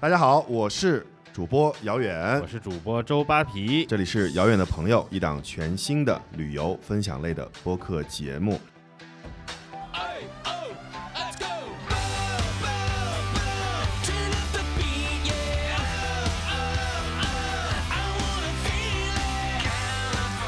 大家好，我是主播姚远我，是主播周扒皮。这里是遥远的朋友，一档全新的旅游分享类的播客节目。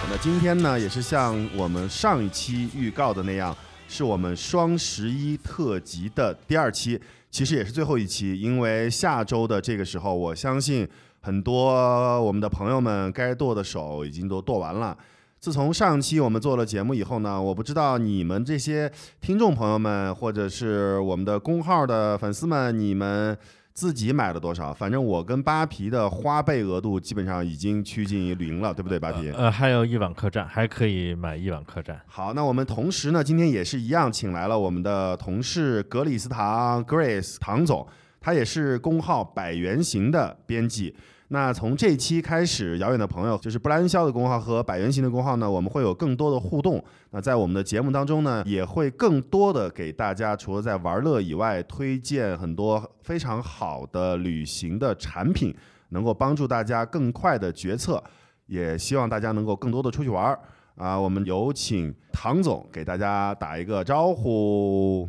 那今天呢，也是像我们上一期预告的那样，是我们双十一特辑的第二期，其实也是最后一期，因为下周的这个时候，我相信很多我们的朋友们该剁的手已经都剁完了。自从上期我们做了节目以后呢，我不知道你们这些听众朋友们，或者是我们的公号的粉丝们，你们自己买了多少？反正我跟扒皮的花呗额度基本上已经趋近于零了，对不对，扒皮？呃，还有一晚客栈，还可以买一晚客栈。好，那我们同时呢，今天也是一样，请来了我们的同事格里斯唐 Grace 唐总，他也是公号百元行的编辑。那从这期开始，遥远的朋友就是布莱恩肖的公号和百元行的公号呢，我们会有更多的互动。那在我们的节目当中呢，也会更多的给大家除了在玩乐以外，推荐很多非常好的旅行的产品，能够帮助大家更快的决策。也希望大家能够更多的出去玩儿啊！我们有请唐总给大家打一个招呼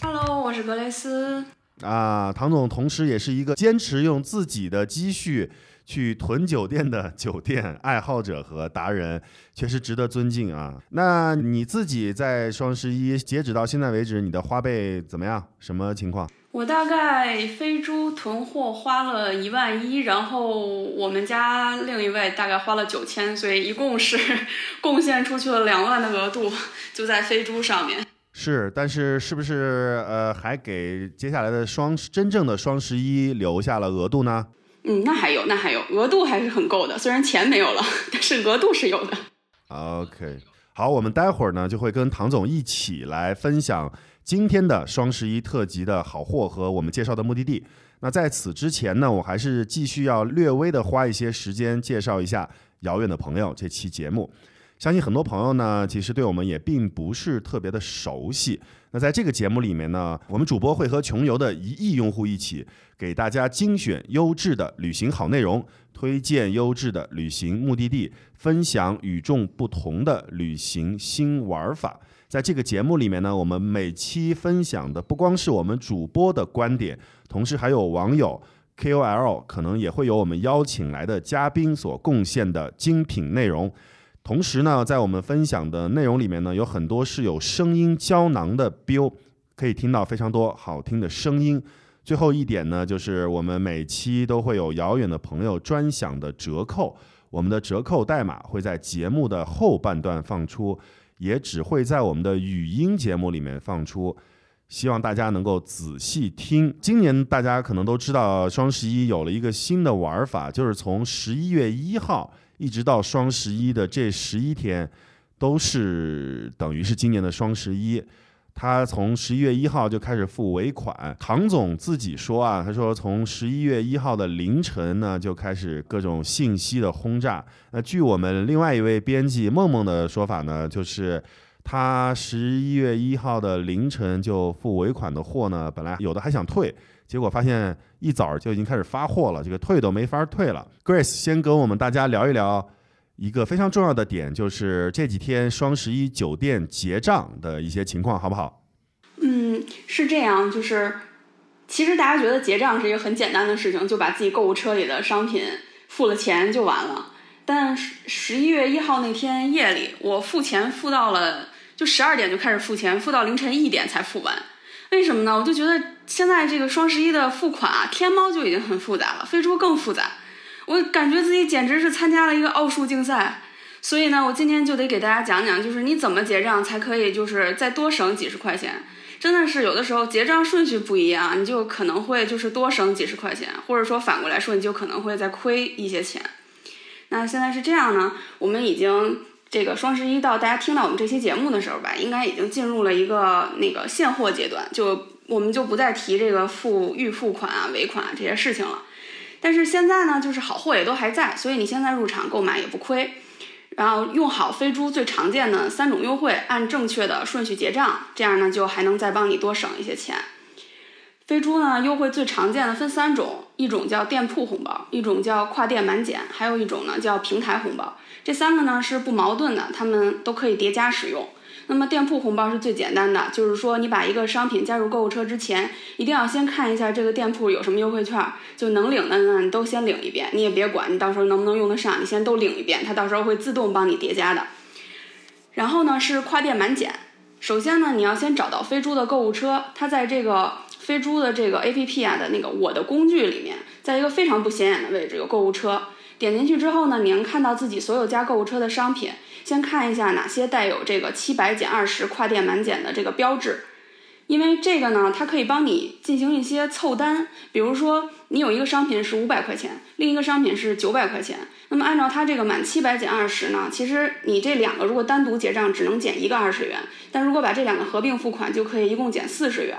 Hello，我是格雷斯。啊！唐总同时也是一个坚持用自己的积蓄去囤酒店的酒店爱好者和达人，确实值得尊敬啊！那你自己在双十一截止到现在为止，你的花呗怎么样？什么情况？我大概飞猪囤货花了一万一，然后我们家另一位大概花了九千，所以一共是贡献出去了两万的额度，就在飞猪上面。是，但是是不是呃还给接下来的双真正的双十一留下了额度呢？嗯，那还有，那还有，额度还是很够的，虽然钱没有了，但是额度是有的。OK，好，我们待会儿呢就会跟唐总一起来分享今天的双十一特辑的好货和我们介绍的目的地。那在此之前呢，我还是继续要略微的花一些时间介绍一下《遥远的朋友》这期节目。相信很多朋友呢，其实对我们也并不是特别的熟悉。那在这个节目里面呢，我们主播会和穷游的一亿用户一起，给大家精选优质的旅行好内容，推荐优质的旅行目的地，分享与众不同的旅行新玩法。在这个节目里面呢，我们每期分享的不光是我们主播的观点，同时还有网友、KOL，可能也会有我们邀请来的嘉宾所贡献的精品内容。同时呢，在我们分享的内容里面呢，有很多是有声音胶囊的 Bill，可以听到非常多好听的声音。最后一点呢，就是我们每期都会有遥远的朋友专享的折扣，我们的折扣代码会在节目的后半段放出，也只会在我们的语音节目里面放出。希望大家能够仔细听。今年大家可能都知道，双十一有了一个新的玩法，就是从十一月一号一直到双十一的这十一天，都是等于是今年的双十一。他从十一月一号就开始付尾款。唐总自己说啊，他说从十一月一号的凌晨呢就开始各种信息的轰炸。那据我们另外一位编辑梦梦的说法呢，就是他十一月一号的凌晨就付尾款的货呢，本来有的还想退，结果发现一早就已经开始发货了，这个退都没法退了。Grace 先跟我们大家聊一聊。一个非常重要的点就是这几天双十一酒店结账的一些情况，好不好？嗯，是这样，就是其实大家觉得结账是一个很简单的事情，就把自己购物车里的商品付了钱就完了。但十一月一号那天夜里，我付钱付到了就十二点就开始付钱，付到凌晨一点才付完。为什么呢？我就觉得现在这个双十一的付款啊，天猫就已经很复杂了，飞猪更复杂。我感觉自己简直是参加了一个奥数竞赛。所以呢，我今天就得给大家讲讲，就是你怎么结账才可以，就是再多省几十块钱。真的是有的时候结账顺序不一样，你就可能会就是多省几十块钱，或者说反过来说，你就可能会再亏一些钱。那现在是这样呢，我们已经这个双十一到大家听到我们这期节目的时候吧，应该已经进入了一个那个现货阶段，就我们就不再提这个付预付款啊、尾款啊这些事情了。但是现在呢，就是好货也都还在，所以你现在入场购买也不亏。然后用好飞猪最常见的三种优惠，按正确的顺序结账，这样呢就还能再帮你多省一些钱。飞猪呢优惠最常见的分三种，一种叫店铺红包，一种叫跨店满减，还有一种呢叫平台红包。这三个呢是不矛盾的，它们都可以叠加使用。那么店铺红包是最简单的，就是说你把一个商品加入购物车之前，一定要先看一下这个店铺有什么优惠券，就能领的呢你都先领一遍，你也别管你到时候能不能用得上，你先都领一遍，它到时候会自动帮你叠加的。然后呢是跨店满减，首先呢你要先找到飞猪的购物车，它在这个飞猪的这个 A P P 啊的那个我的工具里面，在一个非常不显眼的位置有购物车，点进去之后呢，你能看到自己所有加购物车的商品。先看一下哪些带有这个七百减二十跨店满减的这个标志，因为这个呢，它可以帮你进行一些凑单。比如说，你有一个商品是五百块钱，另一个商品是九百块钱，那么按照它这个满七百减二十呢，其实你这两个如果单独结账只能减一个二十元，但如果把这两个合并付款，就可以一共减四十元。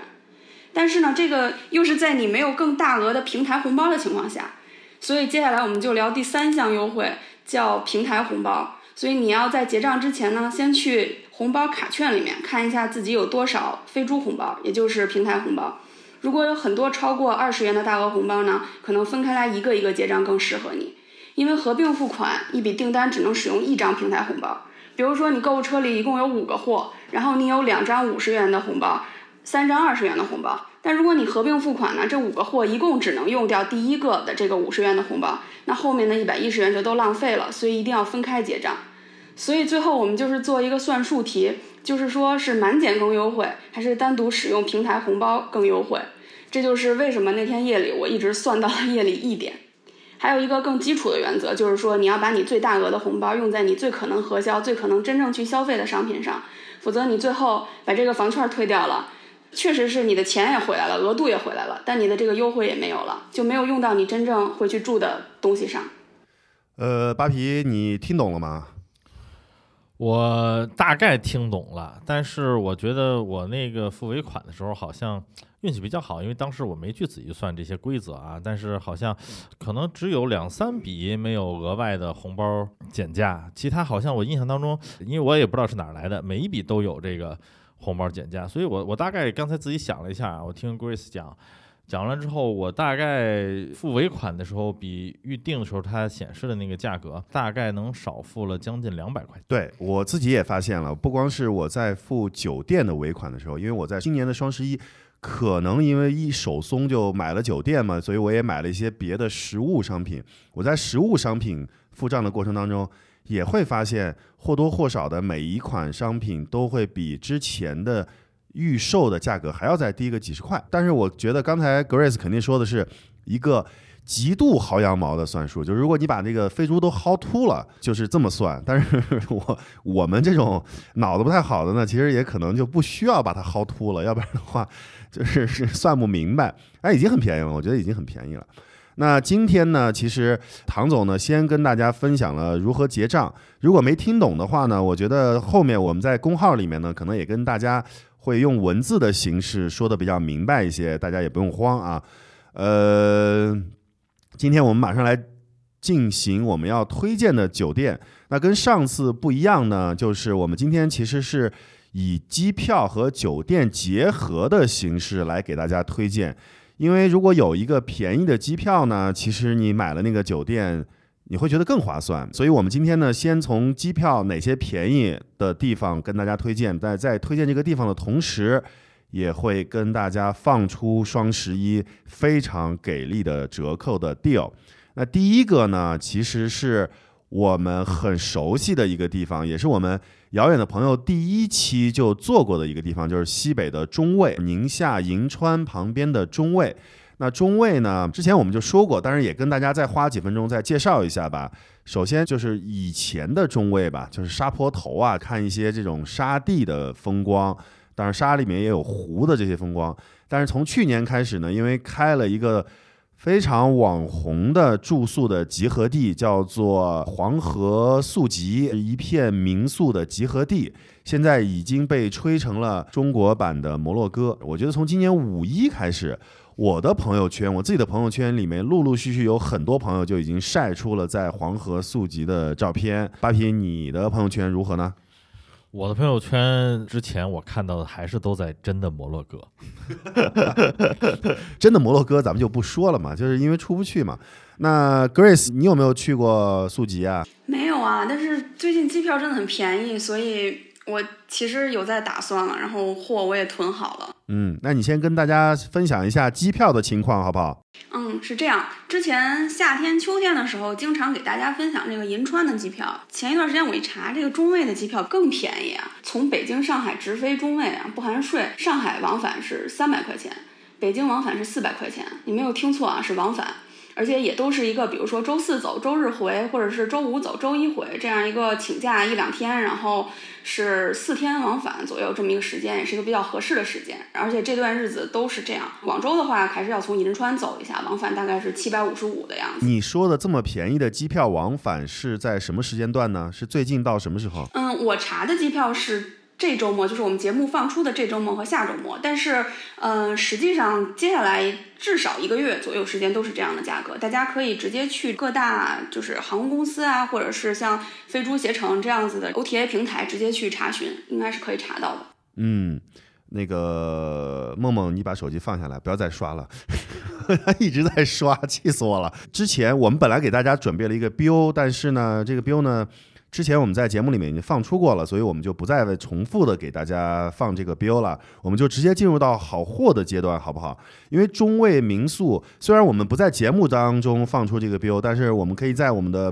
但是呢，这个又是在你没有更大额的平台红包的情况下，所以接下来我们就聊第三项优惠，叫平台红包。所以你要在结账之前呢，先去红包卡券里面看一下自己有多少飞猪红包，也就是平台红包。如果有很多超过二十元的大额红包呢，可能分开来一个一个结账更适合你，因为合并付款一笔订单只能使用一张平台红包。比如说你购物车里一共有五个货，然后你有两张五十元的红包，三张二十元的红包。但如果你合并付款呢，这五个货一共只能用掉第一个的这个五十元的红包，那后面的一百一十元就都浪费了，所以一定要分开结账。所以最后我们就是做一个算术题，就是说是满减更优惠，还是单独使用平台红包更优惠？这就是为什么那天夜里我一直算到了夜里一点。还有一个更基础的原则，就是说你要把你最大额的红包用在你最可能核销、最可能真正去消费的商品上，否则你最后把这个房券退掉了。确实是你的钱也回来了，额度也回来了，但你的这个优惠也没有了，就没有用到你真正回去住的东西上。呃，扒皮，你听懂了吗？我大概听懂了，但是我觉得我那个付尾款的时候好像运气比较好，因为当时我没去仔细算这些规则啊，但是好像可能只有两三笔没有额外的红包减价，其他好像我印象当中，因为我也不知道是哪儿来的，每一笔都有这个。红包减价，所以我我大概刚才自己想了一下，我听 Grace 讲，讲完了之后，我大概付尾款的时候，比预定的时候它显示的那个价格，大概能少付了将近两百块钱。对我自己也发现了，不光是我在付酒店的尾款的时候，因为我在今年的双十一，可能因为一手松就买了酒店嘛，所以我也买了一些别的实物商品。我在实物商品付账的过程当中。也会发现或多或少的每一款商品都会比之前的预售的价格还要再低个几十块。但是我觉得刚才 Grace 肯定说的是一个极度薅羊毛的算术，就是如果你把这个飞猪都薅秃了，就是这么算。但是我我们这种脑子不太好的呢，其实也可能就不需要把它薅秃了，要不然的话就是是算不明白。哎，已经很便宜了，我觉得已经很便宜了。那今天呢，其实唐总呢先跟大家分享了如何结账。如果没听懂的话呢，我觉得后面我们在公号里面呢，可能也跟大家会用文字的形式说的比较明白一些，大家也不用慌啊。呃，今天我们马上来进行我们要推荐的酒店。那跟上次不一样呢，就是我们今天其实是以机票和酒店结合的形式来给大家推荐。因为如果有一个便宜的机票呢，其实你买了那个酒店，你会觉得更划算。所以我们今天呢，先从机票哪些便宜的地方跟大家推荐，在在推荐这个地方的同时，也会跟大家放出双十一非常给力的折扣的 deal。那第一个呢，其实是我们很熟悉的一个地方，也是我们。遥远的朋友第一期就做过的一个地方，就是西北的中卫，宁夏银川旁边的中卫。那中卫呢，之前我们就说过，当然也跟大家再花几分钟再介绍一下吧。首先就是以前的中卫吧，就是沙坡头啊，看一些这种沙地的风光，当然沙里面也有湖的这些风光。但是从去年开始呢，因为开了一个。非常网红的住宿的集合地叫做黄河宿集，一片民宿的集合地，现在已经被吹成了中国版的摩洛哥。我觉得从今年五一开始，我的朋友圈，我自己的朋友圈里面，陆陆续续有很多朋友就已经晒出了在黄河宿集的照片。八皮，你的朋友圈如何呢？我的朋友圈之前我看到的还是都在真的摩洛哥。真的摩洛哥咱们就不说了嘛，就是因为出不去嘛。那 Grace，你有没有去过宿吉啊？没有啊，但是最近机票真的很便宜，所以我其实有在打算了，然后货我也囤好了。嗯，那你先跟大家分享一下机票的情况好不好？嗯，是这样。之前夏天、秋天的时候，经常给大家分享这个银川的机票。前一段时间我一查，这个中卫的机票更便宜啊！从北京、上海直飞中卫啊，不含税，上海往返是三百块钱，北京往返是四百块钱。你没有听错啊，是往返。而且也都是一个，比如说周四走，周日回，或者是周五走，周一回，这样一个请假一两天，然后是四天往返左右这么一个时间，也是一个比较合适的时间。而且这段日子都是这样。广州的话，还是要从银川走一下，往返大概是七百五十五的样子。你说的这么便宜的机票往返是在什么时间段呢？是最近到什么时候？嗯，我查的机票是。这周末就是我们节目放出的这周末和下周末，但是，嗯，实际上接下来至少一个月左右时间都是这样的价格。大家可以直接去各大就是航空公司啊，或者是像飞猪携程这样子的 OTA 平台直接去查询，应该是可以查到的。嗯，那个梦梦，你把手机放下来，不要再刷了，他一直在刷，气死我了。之前我们本来给大家准备了一个 BO，但是呢，这个 BO 呢。之前我们在节目里面已经放出过了，所以我们就不再重复的给大家放这个 biu 了，我们就直接进入到好货的阶段，好不好？因为中卫民宿虽然我们不在节目当中放出这个 biu，但是我们可以在我们的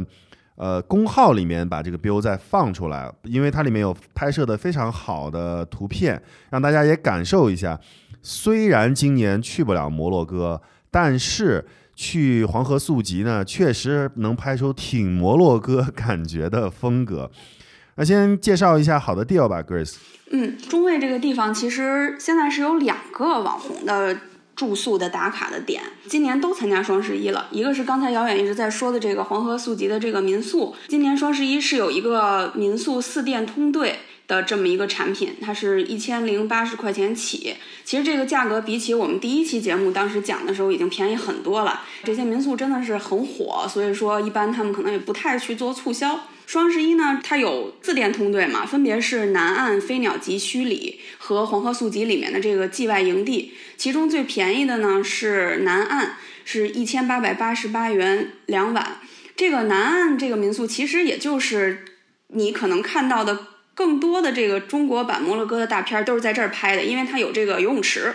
呃公号里面把这个 biu 再放出来，因为它里面有拍摄的非常好的图片，让大家也感受一下。虽然今年去不了摩洛哥，但是。去黄河宿集呢，确实能拍出挺摩洛哥感觉的风格。那先介绍一下好的 deal 吧，Grace。嗯，中卫这个地方其实现在是有两个网红的住宿的打卡的点，今年都参加双十一了。一个是刚才遥远一直在说的这个黄河宿集的这个民宿，今年双十一是有一个民宿四店通兑。的这么一个产品，它是一千零八十块钱起。其实这个价格比起我们第一期节目当时讲的时候已经便宜很多了。这些民宿真的是很火，所以说一般他们可能也不太去做促销。双十一呢，它有四店通兑嘛，分别是南岸飞鸟集虚里和黄河宿集里面的这个季外营地。其中最便宜的呢是南岸，是一千八百八十八元两晚。这个南岸这个民宿其实也就是你可能看到的。更多的这个中国版摩洛哥的大片都是在这儿拍的，因为它有这个游泳池，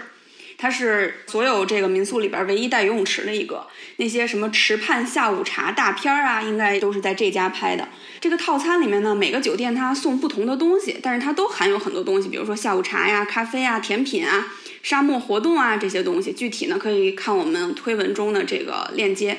它是所有这个民宿里边唯一带游泳池的一个。那些什么池畔下午茶大片啊，应该都是在这家拍的。这个套餐里面呢，每个酒店它送不同的东西，但是它都含有很多东西，比如说下午茶呀、咖啡啊、甜品啊、沙漠活动啊这些东西。具体呢，可以看我们推文中的这个链接。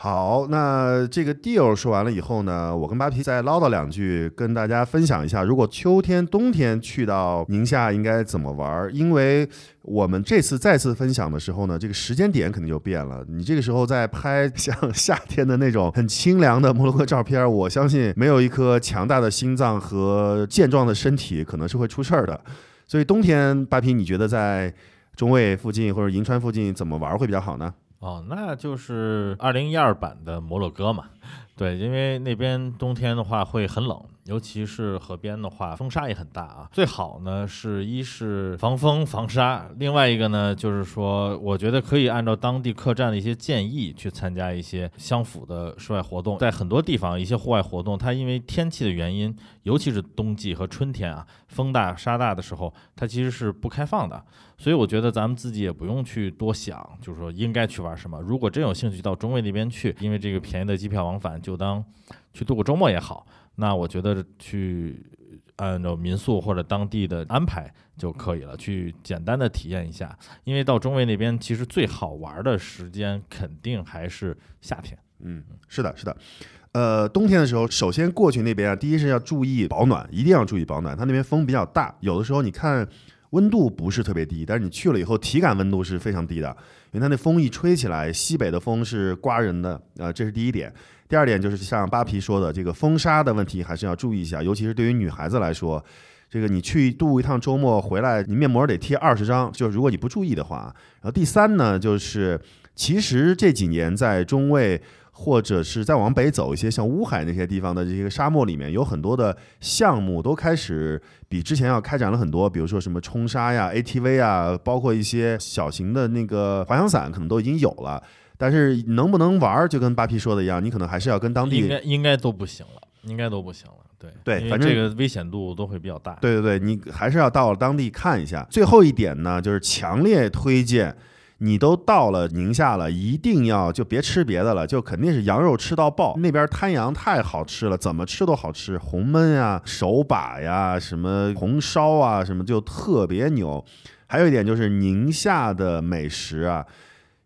好，那这个 deal 说完了以后呢，我跟扒皮再唠叨两句，跟大家分享一下，如果秋天、冬天去到宁夏应该怎么玩。因为我们这次再次分享的时候呢，这个时间点肯定就变了。你这个时候在拍像夏天的那种很清凉的摩洛哥照片，我相信没有一颗强大的心脏和健壮的身体，可能是会出事儿的。所以冬天，扒皮你觉得在中卫附近或者银川附近怎么玩会比较好呢？哦，那就是二零一二版的摩洛哥嘛，对，因为那边冬天的话会很冷，尤其是河边的话，风沙也很大啊。最好呢是一是防风防沙，另外一个呢就是说，我觉得可以按照当地客栈的一些建议去参加一些相符的室外活动。在很多地方，一些户外活动，它因为天气的原因，尤其是冬季和春天啊，风大沙大的时候，它其实是不开放的。所以我觉得咱们自己也不用去多想，就是说应该去玩什么。如果真有兴趣到中卫那边去，因为这个便宜的机票往返，就当去度过周末也好。那我觉得去按照民宿或者当地的安排就可以了，去简单的体验一下。因为到中卫那边，其实最好玩的时间肯定还是夏天。嗯，是的，是的。呃，冬天的时候，首先过去那边啊，第一是要注意保暖，一定要注意保暖。它那边风比较大，有的时候你看。温度不是特别低，但是你去了以后，体感温度是非常低的，因为它那风一吹起来，西北的风是刮人的，呃，这是第一点。第二点就是像扒皮说的，这个风沙的问题还是要注意一下，尤其是对于女孩子来说，这个你去度一趟周末回来，你面膜得贴二十张，就是如果你不注意的话。然后第三呢，就是其实这几年在中卫。或者是再往北走一些，像乌海那些地方的这些沙漠里面，有很多的项目都开始比之前要开展了很多，比如说什么冲沙呀、ATV 啊，包括一些小型的那个滑翔伞，可能都已经有了。但是能不能玩儿，就跟八 P 说的一样，你可能还是要跟当地应该应该都不行了，应该都不行了。对对反正这个危险度都会比较大。对对对，你还是要到当地看一下。最后一点呢，就是强烈推荐，你都到了宁夏了，一定要就别吃别的了，就肯定是羊肉吃到爆。那边滩羊太好吃了，怎么吃都好吃，红焖呀、手把呀、什么红烧啊，什么就特别牛。还有一点就是宁夏的美食啊。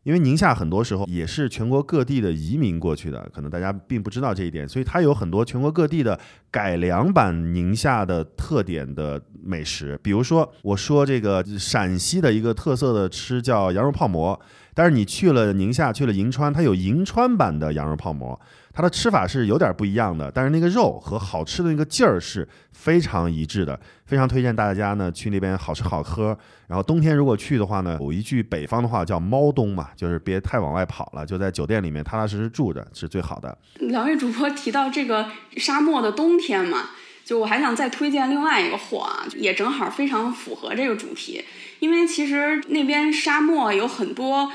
因为宁夏很多时候也是全国各地的移民过去的，可能大家并不知道这一点，所以它有很多全国各地的改良版宁夏的特点的美食。比如说，我说这个陕西的一个特色的吃叫羊肉泡馍，但是你去了宁夏，去了银川，它有银川版的羊肉泡馍，它的吃法是有点不一样的，但是那个肉和好吃的那个劲儿是非常一致的，非常推荐大家呢去那边好吃好喝。然后冬天如果去的话呢，有一句北方的话叫“猫冬”嘛，就是别太往外跑了，就在酒店里面踏踏实实住着是最好的。两位主播提到这个沙漠的冬天嘛，就我还想再推荐另外一个货啊，也正好非常符合这个主题，因为其实那边沙漠有很多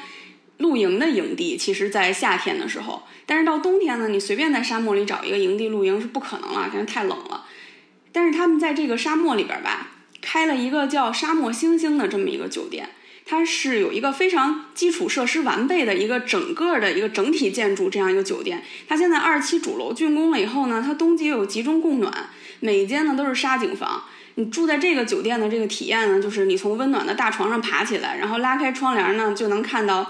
露营的营地，其实在夏天的时候，但是到冬天呢，你随便在沙漠里找一个营地露营是不可能了，因为太冷了。但是他们在这个沙漠里边吧，开了一个叫沙漠星星的这么一个酒店。它是有一个非常基础设施完备的一个整个的一个整体建筑，这样一个酒店。它现在二期主楼竣工了以后呢，它冬季又有集中供暖，每一间呢都是沙景房。你住在这个酒店的这个体验呢，就是你从温暖的大床上爬起来，然后拉开窗帘呢，就能看到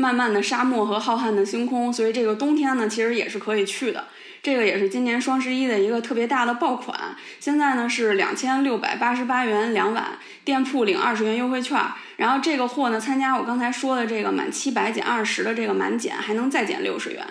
漫漫的沙漠和浩瀚的星空。所以这个冬天呢，其实也是可以去的。这个也是今年双十一的一个特别大的爆款，现在呢是两千六百八十八元两晚，店铺领二十元优惠券。然后这个货呢，参加我刚才说的这个满七百减二十的这个满减，还能再减六十元。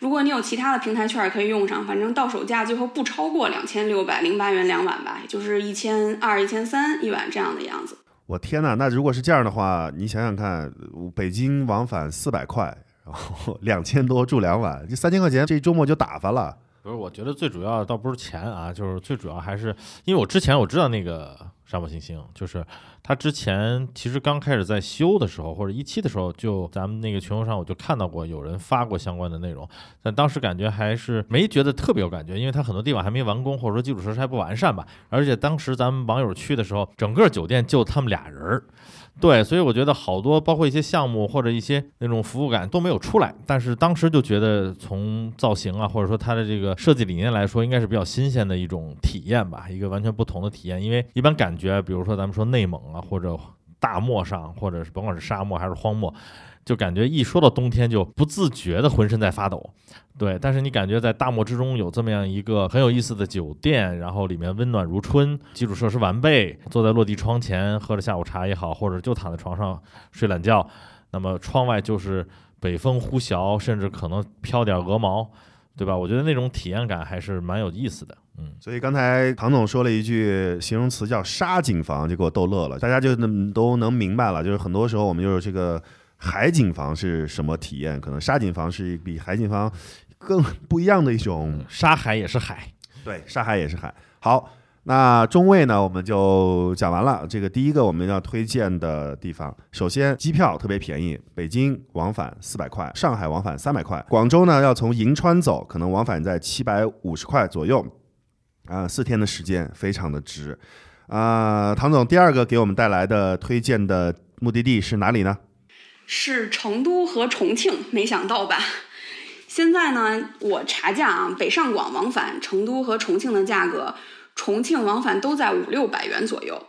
如果你有其他的平台券可以用上，反正到手价最后不超过两千六百零八元两晚吧，也就是一千二、一千三一晚这样的样子。我天呐，那如果是这样的话，你想想看，北京往返四百块，然后两千多住两晚，这三千块钱这周末就打发了。不是，我觉得最主要倒不是钱啊，就是最主要还是因为我之前我知道那个沙漠星星，就是它之前其实刚开始在修的时候，或者一期的时候，就咱们那个群友上我就看到过有人发过相关的内容，但当时感觉还是没觉得特别有感觉，因为它很多地方还没完工，或者说基础设施还不完善吧。而且当时咱们网友去的时候，整个酒店就他们俩人儿。对，所以我觉得好多，包括一些项目或者一些那种服务感都没有出来。但是当时就觉得，从造型啊，或者说它的这个设计理念来说，应该是比较新鲜的一种体验吧，一个完全不同的体验。因为一般感觉，比如说咱们说内蒙啊，或者大漠上，或者是甭管是沙漠还是荒漠，就感觉一说到冬天就不自觉的浑身在发抖。对，但是你感觉在大漠之中有这么样一个很有意思的酒店，然后里面温暖如春，基础设施完备，坐在落地窗前喝着下午茶也好，或者就躺在床上睡懒觉，那么窗外就是北风呼啸，甚至可能飘点鹅毛，对吧？我觉得那种体验感还是蛮有意思的。嗯，所以刚才唐总说了一句形容词叫“沙景房”，就给我逗乐了。大家就能都能明白了，就是很多时候我们就是这个海景房是什么体验，可能沙景房是比海景房更不一样的一种。沙海也是海，对，沙海也是海。好，那中卫呢，我们就讲完了。这个第一个我们要推荐的地方，首先机票特别便宜，北京往返四百块，上海往返三百块，广州呢要从银川走，可能往返在七百五十块左右。啊，四天的时间非常的值。啊，唐总，第二个给我们带来的推荐的目的地是哪里呢？是成都和重庆，没想到吧？现在呢，我查价啊，北上广往返成都和重庆的价格，重庆往返都在五六百元左右，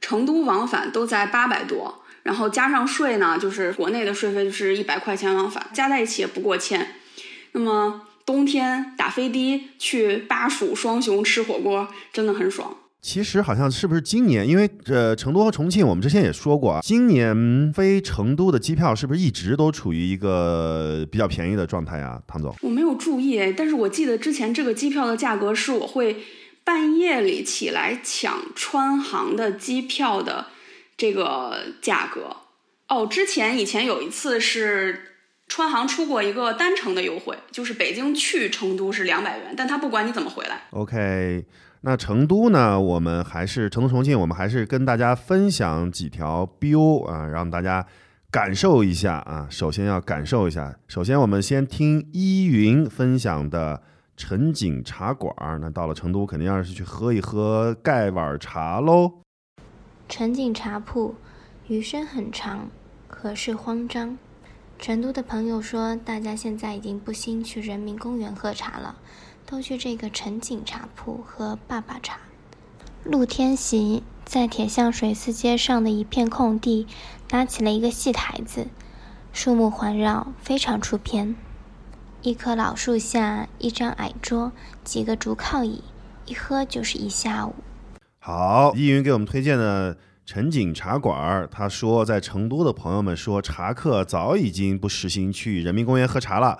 成都往返都在八百多，然后加上税呢，就是国内的税费就是一百块钱往返，加在一起也不过千。那么冬天打飞的去巴蜀双雄吃火锅，真的很爽。其实好像是不是今年，因为呃成都和重庆，我们之前也说过啊，今年飞成都的机票是不是一直都处于一个比较便宜的状态啊？唐总，我没有注意，但是我记得之前这个机票的价格是我会半夜里起来抢川航的机票的这个价格。哦，之前以前有一次是川航出过一个单程的优惠，就是北京去成都是两百元，但他不管你怎么回来。OK，那成都呢？我们还是成都重庆，我们还是跟大家分享几条 BU 啊，让大家感受一下啊。首先要感受一下，首先我们先听依云分享的陈景茶馆。那到了成都，肯定要是去喝一喝盖碗茶喽。陈景茶铺，余生很长，可是慌张。成都的朋友说，大家现在已经不兴去人民公园喝茶了，都去这个陈景茶铺喝爸爸茶。陆天喜在铁巷水寺街上的一片空地搭起了一个戏台子，树木环绕，非常出片。一棵老树下，一张矮桌，几个竹靠椅，一喝就是一下午。好，依云给我们推荐的陈景茶馆儿，他说在成都的朋友们说，茶客早已经不实行去人民公园喝茶了，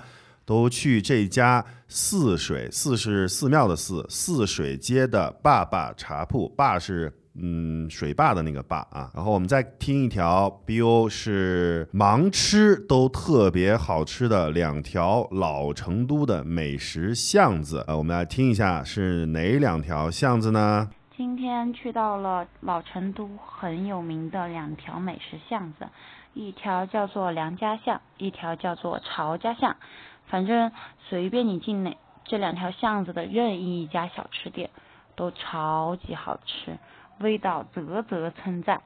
都去这家泗水，泗是寺庙的寺，泗水街的坝坝茶铺，坝是。嗯，水坝的那个坝啊，然后我们再听一条 BO 是盲吃都特别好吃的两条老成都的美食巷子，呃，我们来听一下是哪两条巷子呢？今天去到了老成都很有名的两条美食巷子，一条叫做梁家巷，一条叫做曹家巷。反正随便你进哪这两条巷子的任意一家小吃店，都超级好吃，味道啧啧称赞。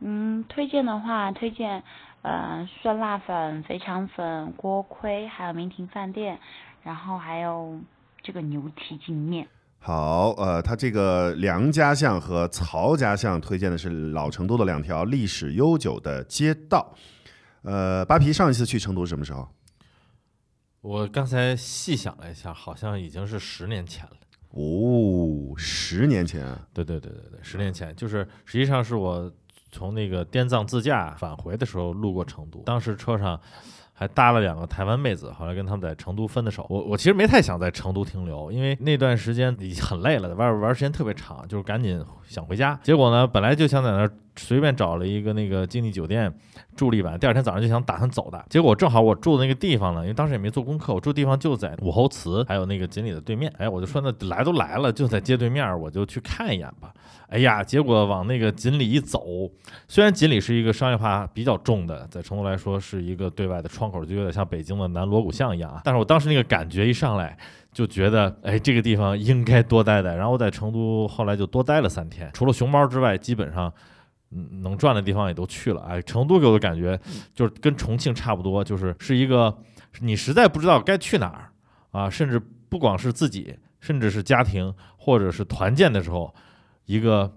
嗯，推荐的话，推荐呃酸辣粉、肥肠粉、锅盔，还有明婷饭店，然后还有这个牛蹄筋面。好，呃，他这个梁家巷和曹家巷推荐的是老成都的两条历史悠久的街道。呃，扒皮上一次去成都是什么时候？我刚才细想了一下，好像已经是十年前了。哦，十年前啊，对对对对对，十年前就是实际上是我从那个滇藏自驾返回的时候路过成都，当时车上还搭了两个台湾妹子，后来跟他们在成都分的手。我我其实没太想在成都停留，因为那段时间已经很累了，在外边玩时间特别长，就是赶紧想回家。结果呢，本来就想在那儿随便找了一个那个经济酒店住了一晚，第二天早上就想打算走的。结果正好我住的那个地方呢，因为当时也没做功课，我住的地方就在武侯祠还有那个锦里的对面。哎，我就说那来都来了，就在街对面，我就去看一眼吧。哎呀，结果往那个锦里一走，虽然锦里是一个商业化比较重的，在成都来说是一个对外的窗口，就有点像北京的南锣鼓巷一样啊。但是我当时那个感觉一上来，就觉得哎，这个地方应该多待待。然后我在成都后来就多待了三天，除了熊猫之外，基本上。嗯，能转的地方也都去了。哎，成都给我的感觉就是跟重庆差不多，就是是一个你实在不知道该去哪儿啊，甚至不光是自己，甚至是家庭或者是团建的时候，一个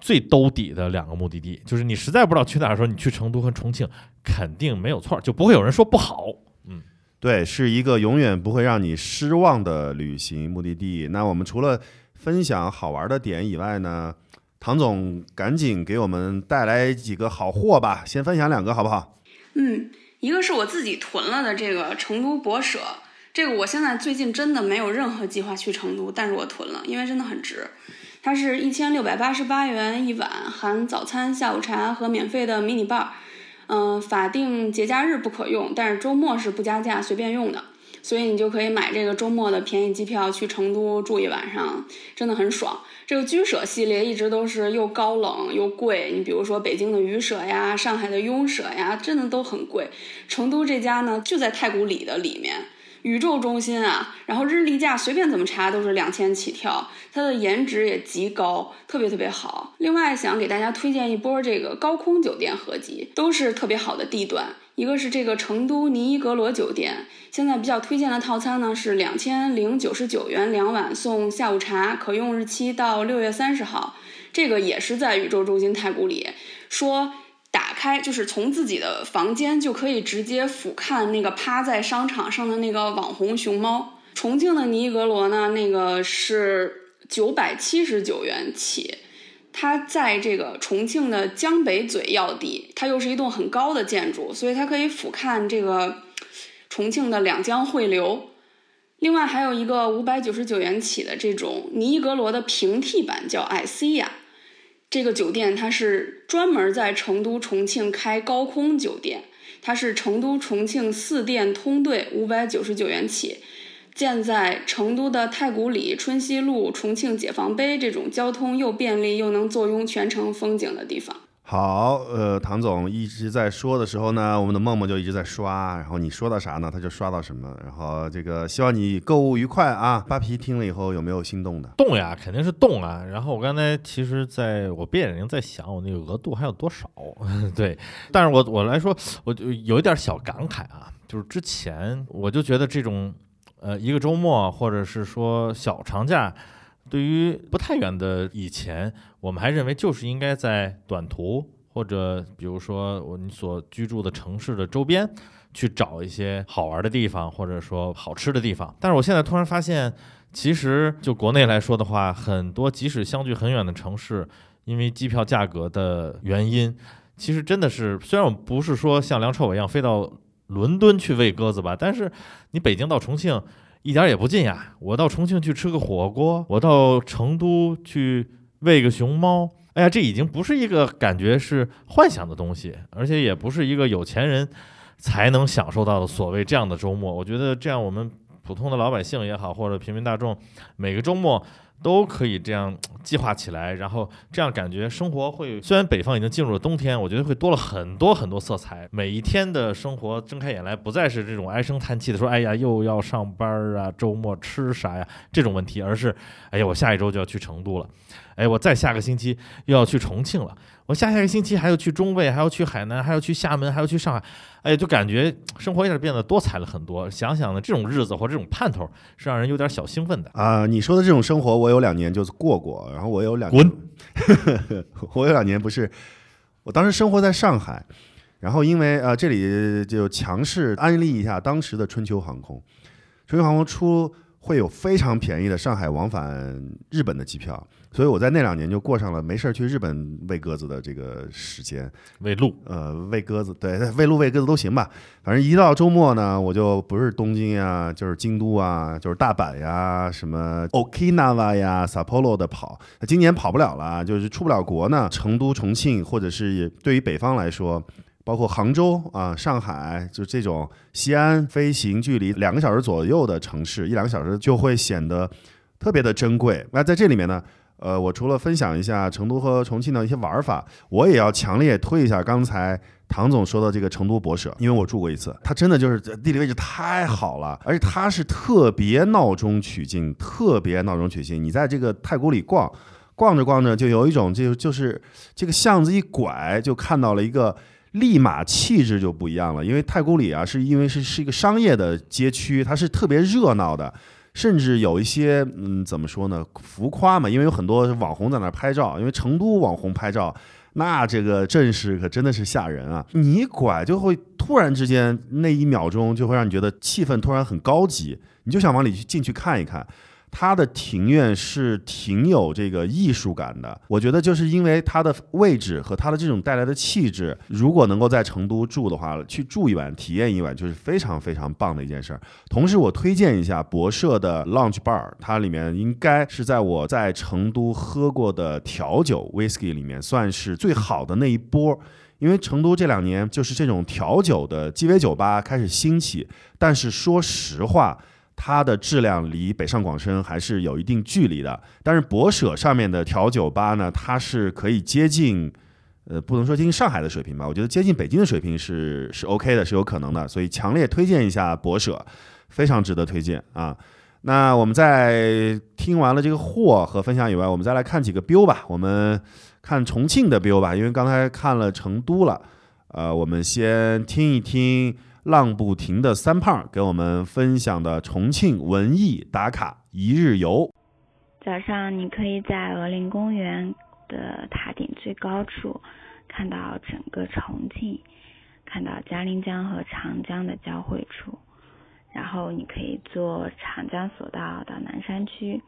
最兜底的两个目的地。就是你实在不知道去哪儿的时候，你去成都和重庆肯定没有错，就不会有人说不好。嗯，对，是一个永远不会让你失望的旅行目的地。那我们除了分享好玩的点以外呢？唐总，赶紧给我们带来几个好货吧！先分享两个好不好？嗯，一个是我自己囤了的这个成都博舍，这个我现在最近真的没有任何计划去成都，但是我囤了，因为真的很值。它是一千六百八十八元一碗，含早餐、下午茶和免费的迷你 bar。嗯、法定节假日不可用，但是周末是不加价随便用的。所以你就可以买这个周末的便宜机票去成都住一晚上，真的很爽。这个居舍系列一直都是又高冷又贵，你比如说北京的鱼舍呀、上海的雍舍呀，真的都很贵。成都这家呢就在太古里的里面，宇宙中心啊，然后日历价随便怎么查都是两千起跳，它的颜值也极高，特别特别好。另外想给大家推荐一波这个高空酒店合集，都是特别好的地段。一个是这个成都尼伊格罗酒店，现在比较推荐的套餐呢是两千零九十九元两晚送下午茶，可用日期到六月三十号。这个也是在宇宙中心太古里，说打开就是从自己的房间就可以直接俯瞰那个趴在商场上的那个网红熊猫。重庆的尼伊格罗呢，那个是九百七十九元起。它在这个重庆的江北嘴要地，它又是一栋很高的建筑，所以它可以俯瞰这个重庆的两江汇流。另外还有一个五百九十九元起的这种尼伊格罗的平替版，叫艾西亚。这个酒店它是专门在成都、重庆开高空酒店，它是成都、重庆四店通兑，五百九十九元起，建在成都的太古里、春熙路、重庆解放碑这种交通又便利又能坐拥全城风景的地方。好，呃，唐总一直在说的时候呢，我们的梦梦就一直在刷，然后你说到啥呢，他就刷到什么。然后这个希望你购物愉快啊！扒皮听了以后有没有心动的？动呀，肯定是动啊。然后我刚才其实在我闭眼睛在想，我那个额度还有多少？对，但是我我来说，我就有一点小感慨啊，就是之前我就觉得这种呃一个周末或者是说小长假。对于不太远的以前，我们还认为就是应该在短途或者比如说我你所居住的城市的周边去找一些好玩的地方，或者说好吃的地方。但是我现在突然发现，其实就国内来说的话，很多即使相距很远的城市，因为机票价格的原因，其实真的是虽然我们不是说像梁朝伟一样飞到伦敦去喂鸽子吧，但是你北京到重庆。一点也不近呀！我到重庆去吃个火锅，我到成都去喂个熊猫。哎呀，这已经不是一个感觉是幻想的东西，而且也不是一个有钱人才能享受到的所谓这样的周末。我觉得这样，我们普通的老百姓也好，或者平民大众，每个周末。都可以这样计划起来，然后这样感觉生活会。虽然北方已经进入了冬天，我觉得会多了很多很多色彩。每一天的生活睁开眼来，不再是这种唉声叹气的说：“哎呀，又要上班啊，周末吃啥呀？”这种问题，而是：“哎呀，我下一周就要去成都了，哎，我再下个星期又要去重庆了。”我下下个星期还要去中卫，还要去海南，还要去厦门，还要去上海，哎，就感觉生活一下变得多彩了很多。想想呢，这种日子或这种盼头是让人有点小兴奋的啊。你说的这种生活，我有两年就是过过，然后我有两滚，我有两年不是，我当时生活在上海，然后因为呃这里就强势安利一下当时的春秋航空，春秋航空出会有非常便宜的上海往返日本的机票。所以我在那两年就过上了没事儿去日本喂鸽子的这个时间，喂鹿，呃，喂鸽子，对，喂鹿喂鸽子都行吧。反正一到周末呢，我就不是东京呀，就是京都啊，就是大阪呀，什么 Okinawa 呀、Sapporo 的跑。今年跑不了了，就是出不了国呢。成都、重庆，或者是对于北方来说，包括杭州啊、上海，就这种西安，飞行距离两个小时左右的城市，一两个小时就会显得特别的珍贵。那在这里面呢？呃，我除了分享一下成都和重庆的一些玩法，我也要强烈推一下刚才唐总说的这个成都博舍，因为我住过一次，它真的就是地理位置太好了，而且它是特别闹中取静，特别闹中取静。你在这个太古里逛，逛着逛着就有一种就就是这个巷子一拐就看到了一个，立马气质就不一样了。因为太古里啊，是因为是是一个商业的街区，它是特别热闹的。甚至有一些，嗯，怎么说呢？浮夸嘛，因为有很多网红在那拍照。因为成都网红拍照，那这个阵势可真的是吓人啊！你一拐就会突然之间那一秒钟就会让你觉得气氛突然很高级，你就想往里去进去看一看。它的庭院是挺有这个艺术感的，我觉得就是因为它的位置和它的这种带来的气质，如果能够在成都住的话，去住一晚、体验一晚，就是非常非常棒的一件事儿。同时，我推荐一下博社的 Lounge Bar，它里面应该是在我在成都喝过的调酒 Whisky 里面算是最好的那一波。因为成都这两年就是这种调酒的鸡尾酒吧开始兴起，但是说实话。它的质量离北上广深还是有一定距离的，但是博舍上面的调酒吧呢，它是可以接近，呃，不能说接近上海的水平吧，我觉得接近北京的水平是是 OK 的，是有可能的，所以强烈推荐一下博舍，非常值得推荐啊。那我们在听完了这个货和分享以外，我们再来看几个标吧，我们看重庆的标吧，因为刚才看了成都了，呃，我们先听一听。浪不停的三胖给我们分享的重庆文艺打卡一日游。早上你可以在鹅林公园的塔顶最高处看到整个重庆，看到嘉陵江和长江的交汇处。然后你可以坐长江索道到南山区，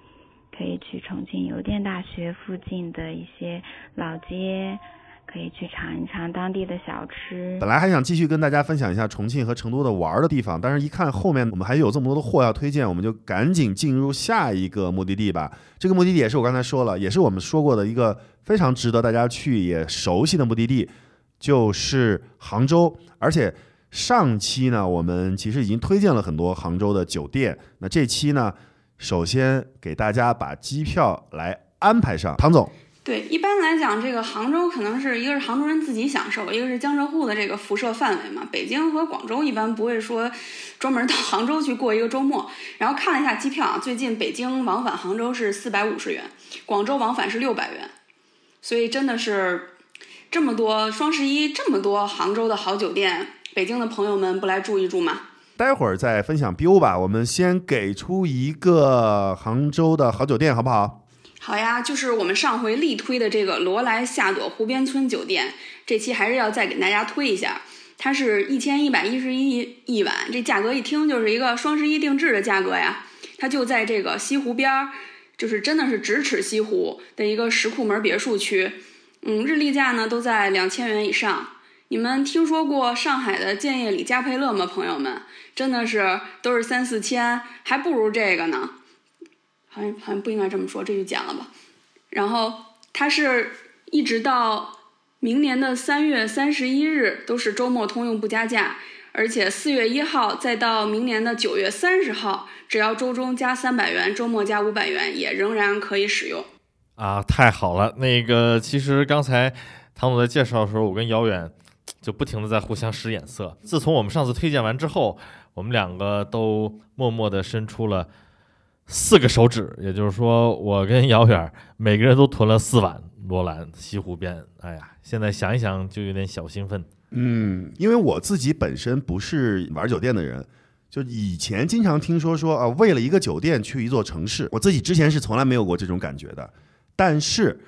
可以去重庆邮电大学附近的一些老街，可以去尝一尝当地的小吃。本来还想继续跟大家分享一下重庆和成都的玩的地方，但是一看后面我们还有这么多的货要推荐，我们就赶紧进入下一个目的地吧。这个目的地也是我刚才说了，也是我们说过的一个非常值得大家去也熟悉的目的地，就是杭州。而且上期呢，我们其实已经推荐了很多杭州的酒店。那这期呢，首先给大家把机票来安排上，唐总。对，一般来讲，这个杭州可能是一个是杭州人自己享受，一个是江浙沪的这个辐射范围嘛。北京和广州一般不会说 专门到杭州去过一个周末。然后看了一下机票啊，最近北京往返杭州是四百五十元，广州往返是六百元，所以真的是这么多双十一这么多杭州的好酒店，北京的朋友们不来住一住吗？待会儿再分享 biu 吧，我们先给出一个杭州的好酒店，好不好？好呀，就是我们上回力推的这个罗莱夏朵湖边村酒店，这期还是要再给大家推一下。它是一千一百一十一一晚，这价格一听就是一个双十一定制的价格呀。它就在这个西湖边儿，就是真的是咫尺西湖的一个石库门别墅区。嗯，日历价呢都在两千元以上。你们听说过上海的建业里嘉佩乐吗？朋友们，真的是都是三四千，还不如这个呢。好像好像不应该这么说，这就剪了吧。然后它是一直到明年的三月三十一日都是周末通用不加价，而且四月一号再到明年的九月三十号，只要周中加三百元，周末加五百元，也仍然可以使用。啊，太好了！那个其实刚才唐总在介绍的时候，我跟姚远就不停的在互相使眼色。自从我们上次推荐完之后，我们两个都默默的伸出了。四个手指，也就是说，我跟姚远每个人都囤了四碗罗兰西湖边。哎呀，现在想一想就有点小兴奋。嗯，因为我自己本身不是玩酒店的人，就以前经常听说说啊，为了一个酒店去一座城市，我自己之前是从来没有过这种感觉的。但是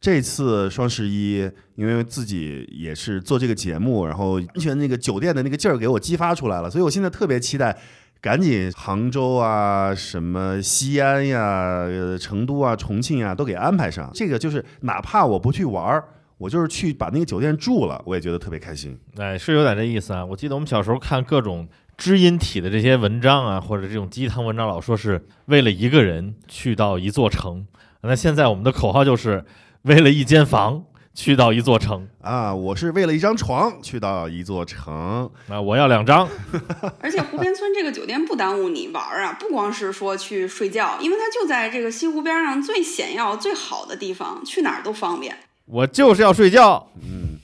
这次双十一，因为自己也是做这个节目，然后完全那个酒店的那个劲儿给我激发出来了，所以我现在特别期待。赶紧，杭州啊，什么西安呀、成都啊、重庆啊，都给安排上。这个就是，哪怕我不去玩儿，我就是去把那个酒店住了，我也觉得特别开心。哎，是有点这意思啊。我记得我们小时候看各种知音体的这些文章啊，或者这种鸡汤文章，老说是为了一个人去到一座城。那现在我们的口号就是为了一间房。去到一座城啊！我是为了一张床去到一座城那！我要两张。而且湖边村这个酒店不耽误你玩啊，不光是说去睡觉，因为它就在这个西湖边上最险要、最好的地方，去哪儿都方便。我就是要睡觉。嗯，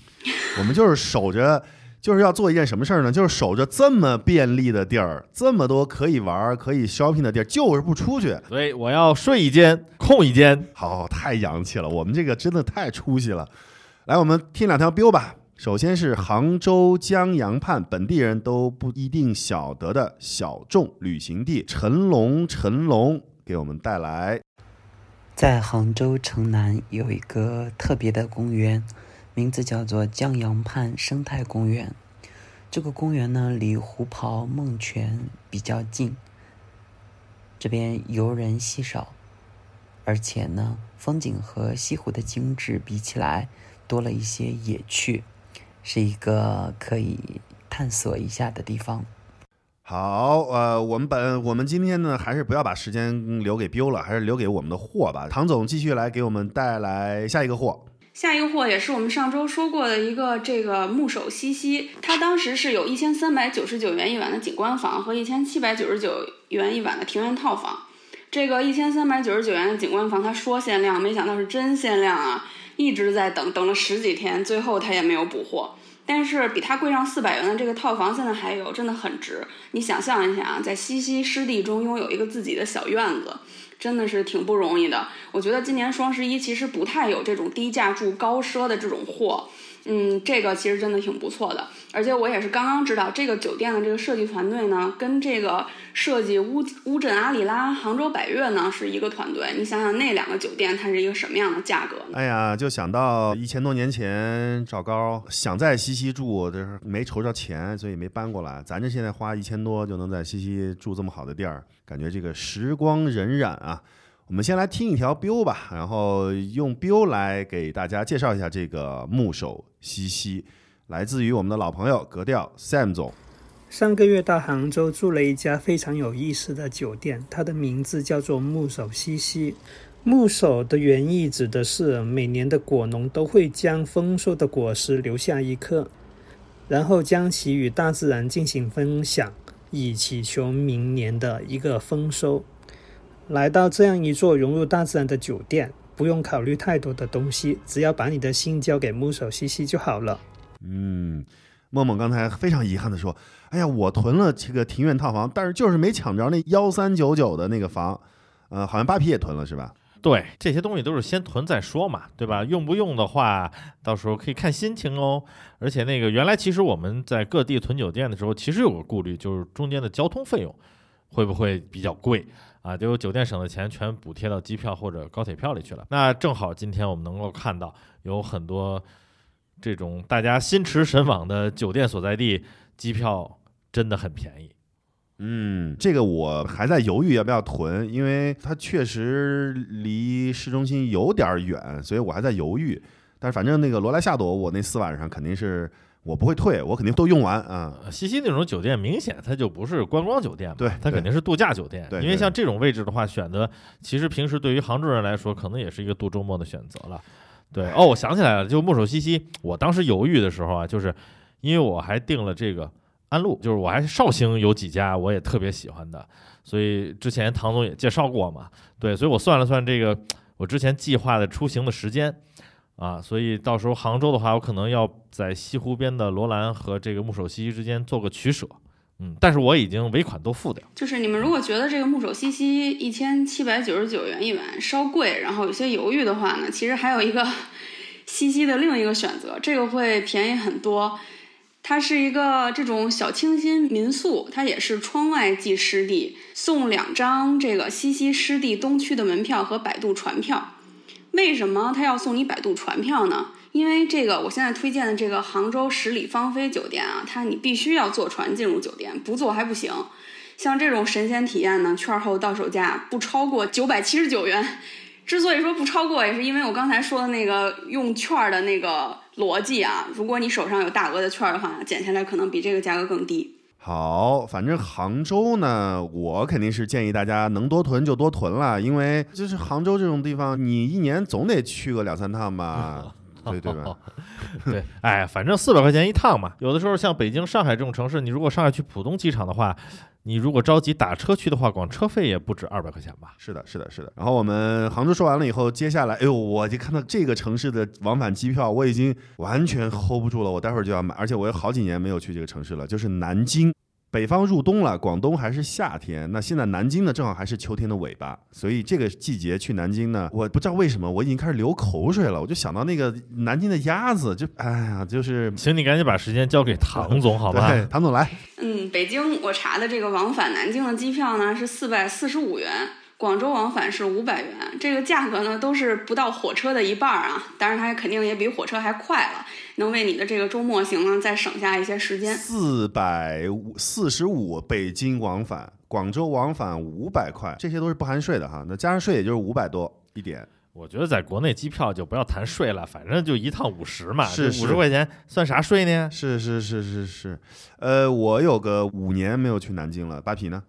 我们就是守着，就是要做一件什么事儿呢？就是守着这么便利的地儿，这么多可以玩、可以 shopping 的地儿，就是不出去。所以我要睡一间，空一间。好，太洋气了，我们这个真的太出息了。来，我们听两条 biu 吧。首先是杭州江阳畔本地人都不一定晓得的小众旅行地，陈龙陈龙给我们带来。在杭州城南有一个特别的公园，名字叫做江阳畔生态公园。这个公园呢，离虎跑梦泉比较近，这边游人稀少，而且呢，风景和西湖的精致比起来。多了一些野趣，是一个可以探索一下的地方。好，呃，我们本我们今天呢，还是不要把时间留给 Biu 了，还是留给我们的货吧。唐总继续来给我们带来下一个货。下一个货也是我们上周说过的一个这个木首西溪，它当时是有一千三百九十九元一晚的景观房和一千七百九十九元一晚的庭院套房。这个一千三百九十九元的景观房，他说限量，没想到是真限量啊！一直在等，等了十几天，最后他也没有补货。但是比它贵上四百元的这个套房现在还有，真的很值。你想象一下啊，在西溪湿地中拥有一个自己的小院子，真的是挺不容易的。我觉得今年双十一其实不太有这种低价住高奢的这种货。嗯，这个其实真的挺不错的，而且我也是刚刚知道，这个酒店的这个设计团队呢，跟这个设计乌乌镇阿里拉、杭州百悦呢是一个团队。你想想那两个酒店，它是一个什么样的价格？哎呀，就想到一千多年前赵高想在西溪住，就是没筹着钱，所以没搬过来。咱这现在花一千多就能在西溪住这么好的地儿，感觉这个时光荏苒啊。我们先来听一条 biu 吧，然后用 biu 来给大家介绍一下这个木手西西，来自于我们的老朋友格调 Sam 总。上个月到杭州住了一家非常有意思的酒店，它的名字叫做木手西西。木手的原意指的是每年的果农都会将丰收的果实留下一颗，然后将其与大自然进行分享，以祈求明年的一个丰收。来到这样一座融入大自然的酒店，不用考虑太多的东西，只要把你的心交给木手西西就好了。嗯，梦梦刚才非常遗憾的说：“哎呀，我囤了这个庭院套房，但是就是没抢着那幺三九九的那个房。呃，好像扒皮也囤了是吧？对，这些东西都是先囤再说嘛，对吧？用不用的话，到时候可以看心情哦。而且那个原来其实我们在各地囤酒店的时候，其实有个顾虑，就是中间的交通费用会不会比较贵啊？就酒店省的钱全补贴到机票或者高铁票里去了。那正好今天我们能够看到有很多这种大家心驰神往的酒店所在地，机票真的很便宜。嗯，这个我还在犹豫要不要囤，因为它确实离市中心有点远，所以我还在犹豫。但是反正那个罗莱夏朵，我那四晚上肯定是我不会退，我肯定都用完啊。西西那种酒店明显它就不是观光酒店嘛，对它肯定是度假酒店。对对因为像这种位置的话，选择其实平时对于杭州人来说，可能也是一个度周末的选择了。对，哦，我想起来了，就木手西西，我当时犹豫的时候啊，就是因为我还订了这个安陆，就是我还绍兴有几家我也特别喜欢的，所以之前唐总也介绍过嘛，对，所以我算了算这个我之前计划的出行的时间。啊，所以到时候杭州的话，我可能要在西湖边的罗兰和这个木手西西之间做个取舍，嗯，但是我已经尾款都付掉。就是你们如果觉得这个木手西西一千七百九十九元一晚稍贵，然后有些犹豫的话呢，其实还有一个 西西的另一个选择，这个会便宜很多。它是一个这种小清新民宿，它也是窗外即湿地，送两张这个西溪湿地东区的门票和摆渡船票。为什么他要送你百度船票呢？因为这个我现在推荐的这个杭州十里芳菲酒店啊，它你必须要坐船进入酒店，不坐还不行。像这种神仙体验呢，券后到手价不超过九百七十九元。之所以说不超过，也是因为我刚才说的那个用券的那个逻辑啊。如果你手上有大额的券的话，减下来可能比这个价格更低。好，反正杭州呢，我肯定是建议大家能多囤就多囤了，因为就是杭州这种地方，你一年总得去个两三趟吧，对对吧？对，哎，反正四百块钱一趟嘛。有的时候像北京、上海这种城市，你如果上海去浦东机场的话，你如果着急打车去的话，光车费也不止二百块钱吧？是的，是的，是的。然后我们杭州说完了以后，接下来，哎呦，我就看到这个城市的往返机票，我已经完全 hold 不住了，我待会儿就要买，而且我有好几年没有去这个城市了，就是南京。北方入冬了，广东还是夏天。那现在南京呢，正好还是秋天的尾巴，所以这个季节去南京呢，我不知道为什么我已经开始流口水了。我就想到那个南京的鸭子，就哎呀，就是请你赶紧把时间交给唐总，好吧？对，唐总来。嗯，北京我查的这个往返南京的机票呢是四百四十五元，广州往返是五百元，这个价格呢都是不到火车的一半儿啊。当然，它肯定也比火车还快了，能为你的这个周末行呢再省下一些时间。四百五四十五北京往返，广州往返五百块，这些都是不含税的哈。那加上税也就是五百多一点。我觉得在国内机票就不要谈税了，反正就一趟五十嘛，是是五十块钱算啥税呢？是是是是是，呃，我有个五年没有去南京了，扒皮呢？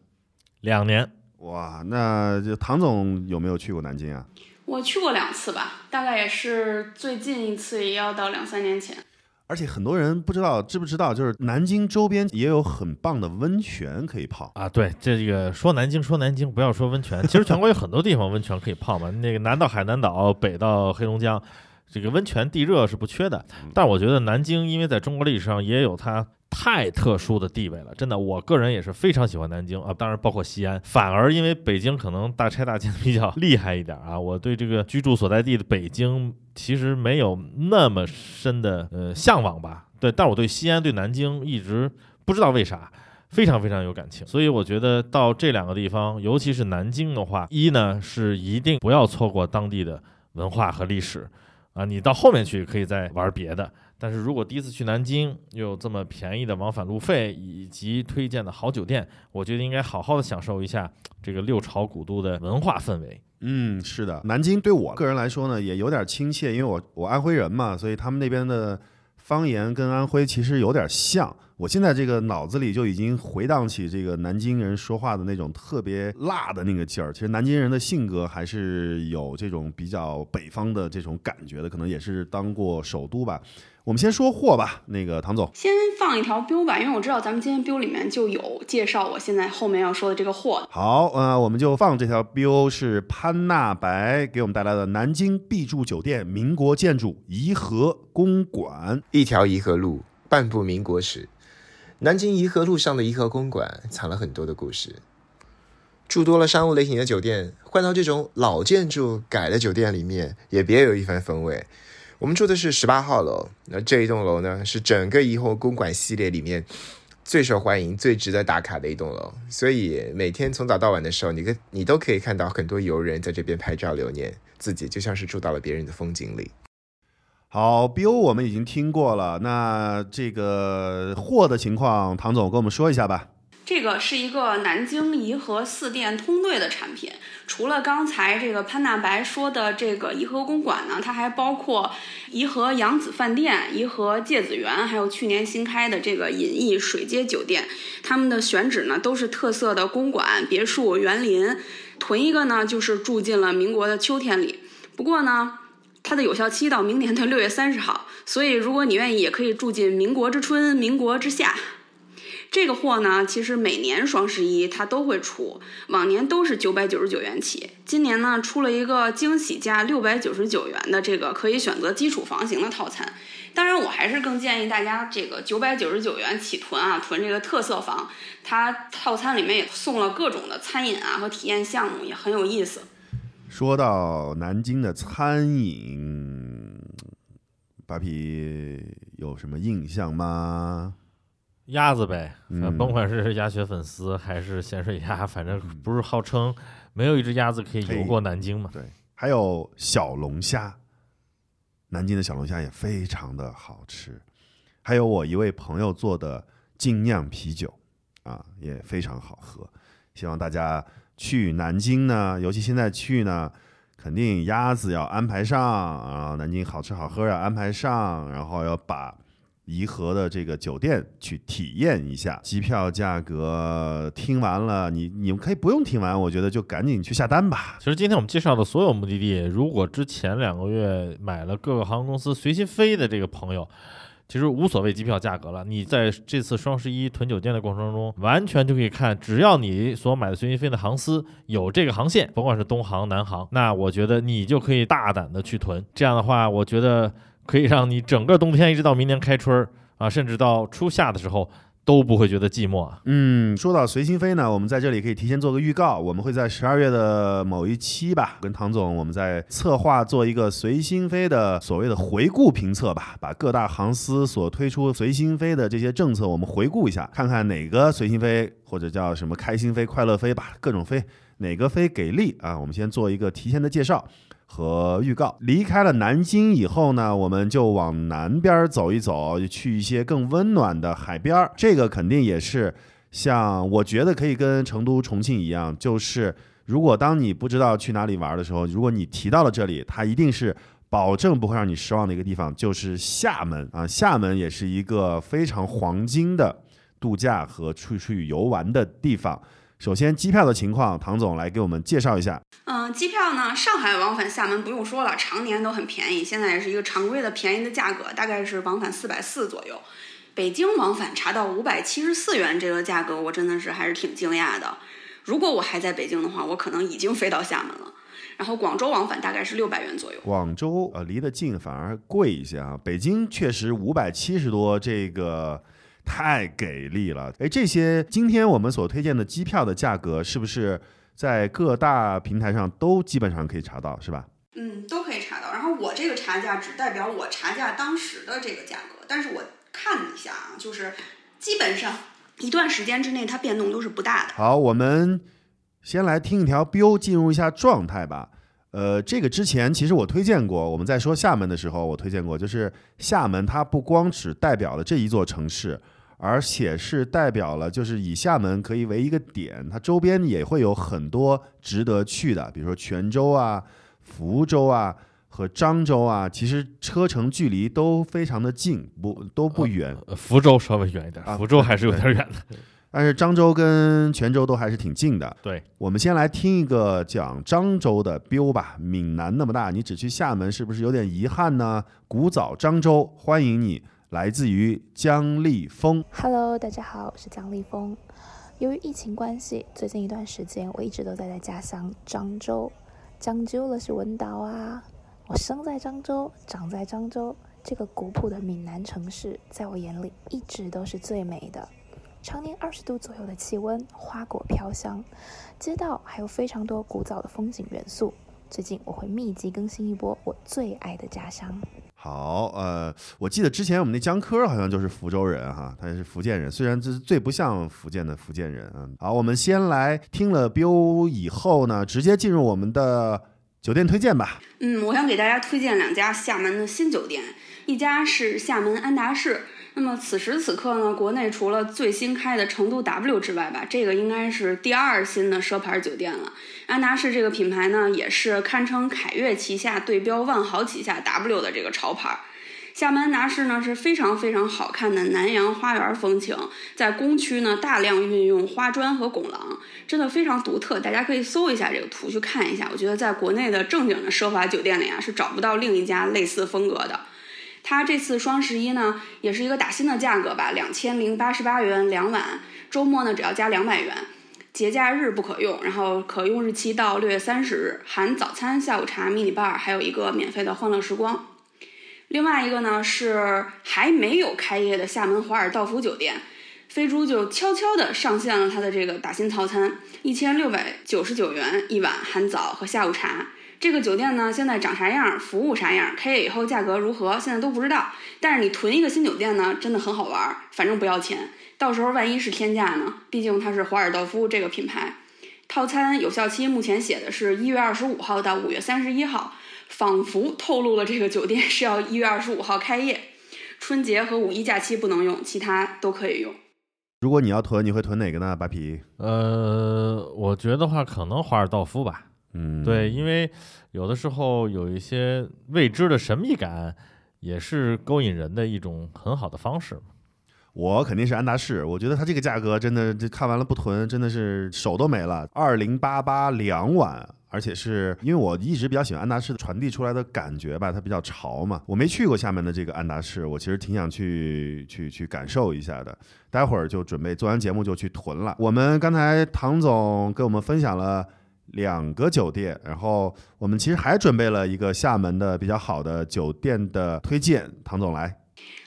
两年，哇，那就唐总有没有去过南京啊？我去过两次吧，大概也是最近一次也要到两三年前。而且很多人不知道，知不知道，就是南京周边也有很棒的温泉可以泡。啊，对，这个说南京说南京，不要说温泉。其实全国有很多地方温泉可以泡嘛，那个南到海南岛，北到黑龙江，这个温泉地热是不缺的。但我觉得南京，因为在中国历史上也有它太特殊的地位了，真的，我个人也是非常喜欢南京啊，当然包括西安。反而因为北京可能大拆大建比较厉害一点啊，我对这个居住所在地的北京其实没有那么深的呃向往吧。对，但我对西安、对南京一直不知道为啥。非常非常有感情，所以我觉得到这两个地方，尤其是南京的话，一呢是一定不要错过当地的文化和历史，啊，你到后面去可以再玩别的。但是如果第一次去南京，又有这么便宜的往返路费以及推荐的好酒店，我觉得应该好好的享受一下这个六朝古都的文化氛围。嗯，是的，南京对我个人来说呢，也有点亲切，因为我我安徽人嘛，所以他们那边的方言跟安徽其实有点像。我现在这个脑子里就已经回荡起这个南京人说话的那种特别辣的那个劲儿。其实南京人的性格还是有这种比较北方的这种感觉的，可能也是当过首都吧。我们先说货吧，那个唐总，先放一条标吧，因为我知道咱们今天标里面就有介绍我现在后面要说的这个货。好，呃，我们就放这条标是潘纳白给我们带来的南京必住酒店，民国建筑颐和公馆，一条颐和路，半部民国史。南京颐和路上的颐和公馆藏了很多的故事。住多了商务类型的酒店，换到这种老建筑改的酒店里面，也别有一番风味。我们住的是十八号楼，那这一栋楼呢，是整个颐和公馆系列里面最受欢迎、最值得打卡的一栋楼。所以每天从早到晚的时候，你跟你都可以看到很多游人在这边拍照留念，自己就像是住到了别人的风景里。好，BO 我们已经听过了，那这个货的情况，唐总跟我们说一下吧。这个是一个南京颐和四店通兑的产品。除了刚才这个潘大白说的这个颐和公馆呢，它还包括颐和扬子饭店、颐和芥子园，还有去年新开的这个隐逸水街酒店。他们的选址呢都是特色的公馆、别墅、园林。囤一个呢，就是住进了民国的秋天里。不过呢，它的有效期到明年的六月三十号，所以如果你愿意，也可以住进民国之春、民国之夏。这个货呢，其实每年双十一它都会出，往年都是九百九十九元起。今年呢，出了一个惊喜价六百九十九元的这个可以选择基础房型的套餐。当然，我还是更建议大家这个九百九十九元起囤啊，囤这个特色房。它套餐里面也送了各种的餐饮啊和体验项目，也很有意思。说到南京的餐饮，巴皮有什么印象吗？鸭子呗，嗯甭管是鸭血粉丝还是咸水鸭，反正不是号称没有一只鸭子可以游过南京嘛。对，还有小龙虾，南京的小龙虾也非常的好吃。还有我一位朋友做的精酿啤酒啊，也非常好喝。希望大家去南京呢，尤其现在去呢，肯定鸭子要安排上啊，南京好吃好喝要安排上，然后要把颐和的这个酒店去体验一下。机票价格听完了，你你们可以不用听完，我觉得就赶紧去下单吧。其实今天我们介绍的所有目的地，如果之前两个月买了各个航空公司随心飞的这个朋友，其实无所谓机票价格了。你在这次双十一囤酒店的过程中，完全就可以看，只要你所买的随心飞的航司有这个航线，甭管是东航、南航，那我觉得你就可以大胆的去囤。这样的话，我觉得可以让你整个冬天一直到明年开春儿啊，甚至到初夏的时候都不会觉得寂寞啊。嗯，说到随心飞呢，我们在这里可以提前做个预告，我们会在十二月的某一期吧，跟唐总我们在策划做一个随心飞的所谓的回顾评测吧，把各大航司所推出随心飞的这些政策我们回顾一下，看看哪个随心飞或者叫什么开心飞、快乐飞吧，各种飞哪个飞给力啊？我们先做一个提前的介绍。和预告，离开了南京以后呢，我们就往南边走一走，去一些更温暖的海边儿。这个肯定也是像我觉得可以跟成都、重庆一样，就是如果当你不知道去哪里玩的时候，如果你提到了这里，它一定是保证不会让你失望的一个地方，就是厦门啊。厦门也是一个非常黄金的度假和出去游玩的地方。首先，机票的情况，唐总来给我们介绍一下。嗯，机票呢，上海往返厦门不用说了，常年都很便宜，现在也是一个常规的便宜的价格，大概是往返四百四左右。北京往返查到五百七十四元这个价格，我真的是还是挺惊讶的。如果我还在北京的话，我可能已经飞到厦门了。然后广州往返大概是六百元左右。广州呃离得近反而贵一些啊，北京确实五百七十多，这个太给力了。哎，这些今天我们所推荐的机票的价格，是不是在各大平台上都基本上可以查到，是吧？嗯，都可以查到。然后我这个查价只代表我查价当时的这个价格，但是我看了一下啊，就是基本上一段时间之内它变动都是不大的。好，我们先来听一条 BO 进入一下状态吧。呃，这个之前其实我推荐过，我们在说厦门的时候，我推荐过，就是厦门它不光只代表了这一座城市，而且是代表了就是以厦门可以为一个点，它周边也会有很多值得去的，比如说泉州啊、福州啊和漳州啊，其实车程距离都非常的近，不都不远。呃福州稍微远一点，啊福州还是有点远的。但是漳州跟泉州都还是挺近的。对，我们先来听一个讲漳州的 biu 吧。闽南那么大，你只去厦门，是不是有点遗憾呢？古早漳州，欢迎你，来自于姜立峰。Hello，大家好，我是姜立峰。由于疫情关系，最近一段时间我一直都待在家乡漳州。漳州了是文岛啊！我生在漳州，长在漳州，这个古朴的闽南城市，在我眼里一直都是最美的。常年二十度左右的气温，花果飘香，街道还有非常多古早的风景元素。最近我会密集更新一波我最爱的家乡。好，呃，我记得之前我们那江科好像就是福州人哈，他也是福建人，虽然这是最不像福建的福建人啊。好，我们先来听了 biu 以后呢，直接进入我们的酒店推荐吧。嗯，我想给大家推荐两家厦门的新酒店，一家是厦门安达仕。那么此时此刻呢，国内除了最新开的成都 W 之外吧，这个应该是第二新的奢牌酒店了。安达仕这个品牌呢，也是堪称凯悦旗下对标万豪旗下 W 的这个潮牌。厦门安达仕呢是非常非常好看的南洋花园风情，在工区呢大量运用花砖和拱廊，真的非常独特。大家可以搜一下这个图去看一下，我觉得在国内的正经的奢华酒店里啊是找不到另一家类似风格的。它这次双十一呢也是一个打新的价格吧，两千零八十八元两晚，周末呢只要加两百元。节假日不可用，然后可用日期到六月三十日，含早餐、下午茶、迷你 bar，还有一个免费的欢乐时光。另外一个呢是还没有开业的厦门华尔道夫酒店，飞猪就悄悄地上线了它的这个打新套餐，一千六百九十九元一晚，含早和下午茶。这个酒店呢现在长啥样，服务啥样，开业以后价格如何，现在都不知道。但是你囤一个新酒店呢，真的很好玩，反正不要钱。到时候万一是天价呢？毕竟它是华尔道夫这个品牌。套餐有效期目前写的是一月二十五号到五月三十一号，仿佛透露了这个酒店是要一月二十五号开业。春节和五一假期不能用，其他都可以用。如果你要囤，你会囤哪个呢？扒皮？呃，我觉得话可能华尔道夫吧。嗯，对，因为有的时候有一些未知的神秘感，也是勾引人的一种很好的方式。我肯定是安达仕，我觉得它这个价格真的，这看完了不囤，真的是手都没了。二零八八两晚，而且是因为我一直比较喜欢安达仕传递出来的感觉吧，它比较潮嘛。我没去过厦门的这个安达仕，我其实挺想去去去感受一下的。待会儿就准备做完节目就去囤了。我们刚才唐总给我们分享了。两个酒店，然后我们其实还准备了一个厦门的比较好的酒店的推荐，唐总来。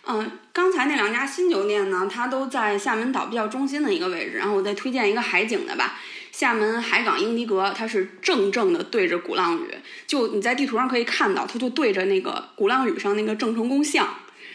嗯，刚才那两家新酒店呢，它都在厦门岛比较中心的一个位置。然后我再推荐一个海景的吧，厦门海港英迪格，它是正正的对着鼓浪屿，就你在地图上可以看到，它就对着那个鼓浪屿上那个郑成功像。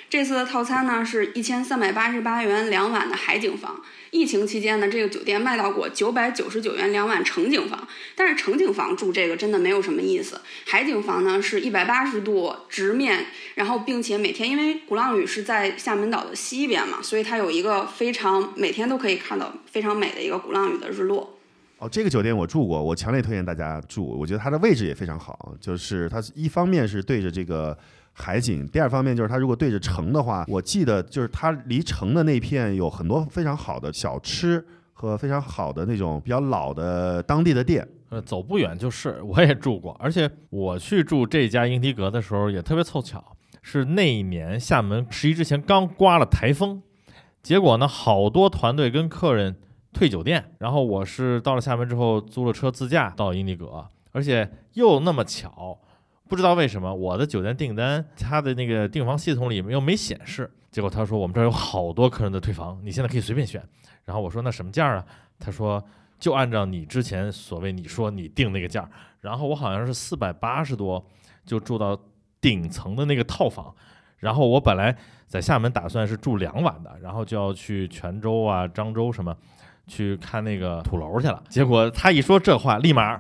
这次的套餐呢是一千三百八十八元两晚的海景房。疫情期间呢，这个酒店卖到过九百九十九元两晚城景房，但是城景房住这个真的没有什么意思。海景房呢是一百八十度直面，然后并且每天因为鼓浪屿是在厦门岛的西边嘛，所以它有一个非常每天都可以看到非常美的一个鼓浪屿的日落。哦，这个酒店我住过，我强烈推荐大家住。我觉得它的位置也非常好，就是它一方面是对着这个海景，第二方面就是它如果对着城的话，我记得就是它离城的那片有很多非常好的小吃和非常好的那种比较老的当地的店。呃，走不远就是，我也住过，而且我去住这家英迪格的时候也特别凑巧，是那一年厦门十一之前刚刮了台风，结果呢，好多团队跟客人退酒店，然后我是到了厦门之后租了车自驾到英迪格，而且又那么巧，不知道为什么我的酒店订单他的那个订房系统里面又没显示，结果他说我们这儿有好多客人的退房，你现在可以随便选，然后我说那什么价儿啊？他说。就按照你之前所谓你说你定那个价儿，然后我好像是四百八十多就住到顶层的那个套房，然后我本来在厦门打算是住两晚的，然后就要去泉州啊、漳州什么去看那个土楼去了，结果他一说这话，立马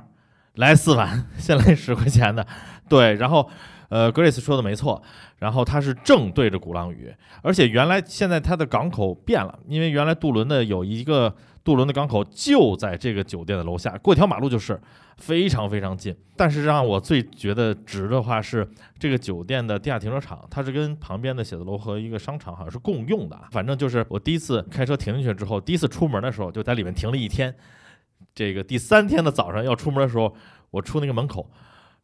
来四碗，先来十块钱的，对，然后呃，Grace 说的没错，然后他是正对着鼓浪屿，而且原来现在它的港口变了，因为原来渡轮的有一个渡轮的港口就在这个酒店的楼下，过一条马路就是，非常非常近。但是让我最觉得值的话是这个酒店的地下停车场，它是跟旁边的写字楼和一个商场好像是共用的，反正就是我第一次开车停进去之后，第一次出门的时候就在里面停了一天，这个第三天的早上要出门的时候，我出那个门口。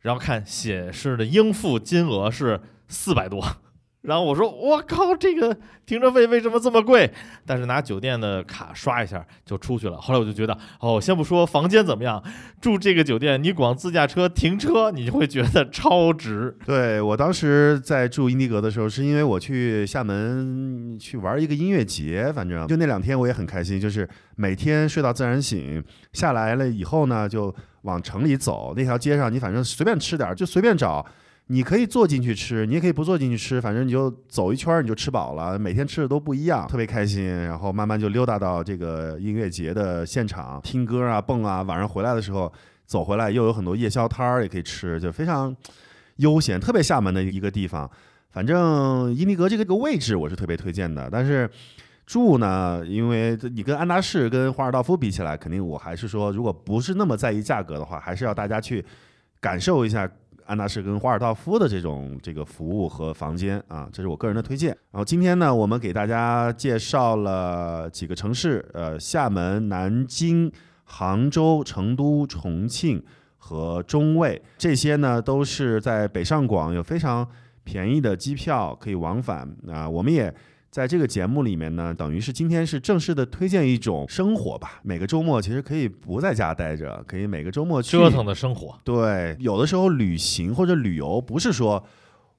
然后看显示的应付金额是四百多，然后我说我靠，这个停车费为什么这么贵？但是拿酒店的卡刷一下就出去了。后来我就觉得，哦，先不说房间怎么样，住这个酒店，你光自驾车停车，你就会觉得超值。对我当时在住英迪格的时候，是因为我去厦门去玩一个音乐节，反正就那两天我也很开心，就是每天睡到自然醒，下来了以后呢就。往城里走，那条街上你反正随便吃点就随便找，你可以坐进去吃，你也可以不坐进去吃，反正你就走一圈你就吃饱了。每天吃的都不一样，特别开心。然后慢慢就溜达到这个音乐节的现场，听歌啊、蹦啊。晚上回来的时候，走回来又有很多夜宵摊儿也可以吃，就非常悠闲，特别厦门的一个地方。反正伊尼格这个个位置我是特别推荐的，但是。住呢，因为你跟安达仕、跟华尔道夫比起来，肯定我还是说，如果不是那么在意价格的话，还是要大家去感受一下安达仕跟华尔道夫的这种这个服务和房间啊，这是我个人的推荐。然后今天呢，我们给大家介绍了几个城市，呃，厦门、南京、杭州、成都、重庆和中卫，这些呢都是在北上广有非常便宜的机票可以往返啊，我们也。在这个节目里面呢，等于是今天是正式的推荐一种生活吧。每个周末其实可以不在家待着，可以每个周末去折腾的生活。对，有的时候旅行或者旅游，不是说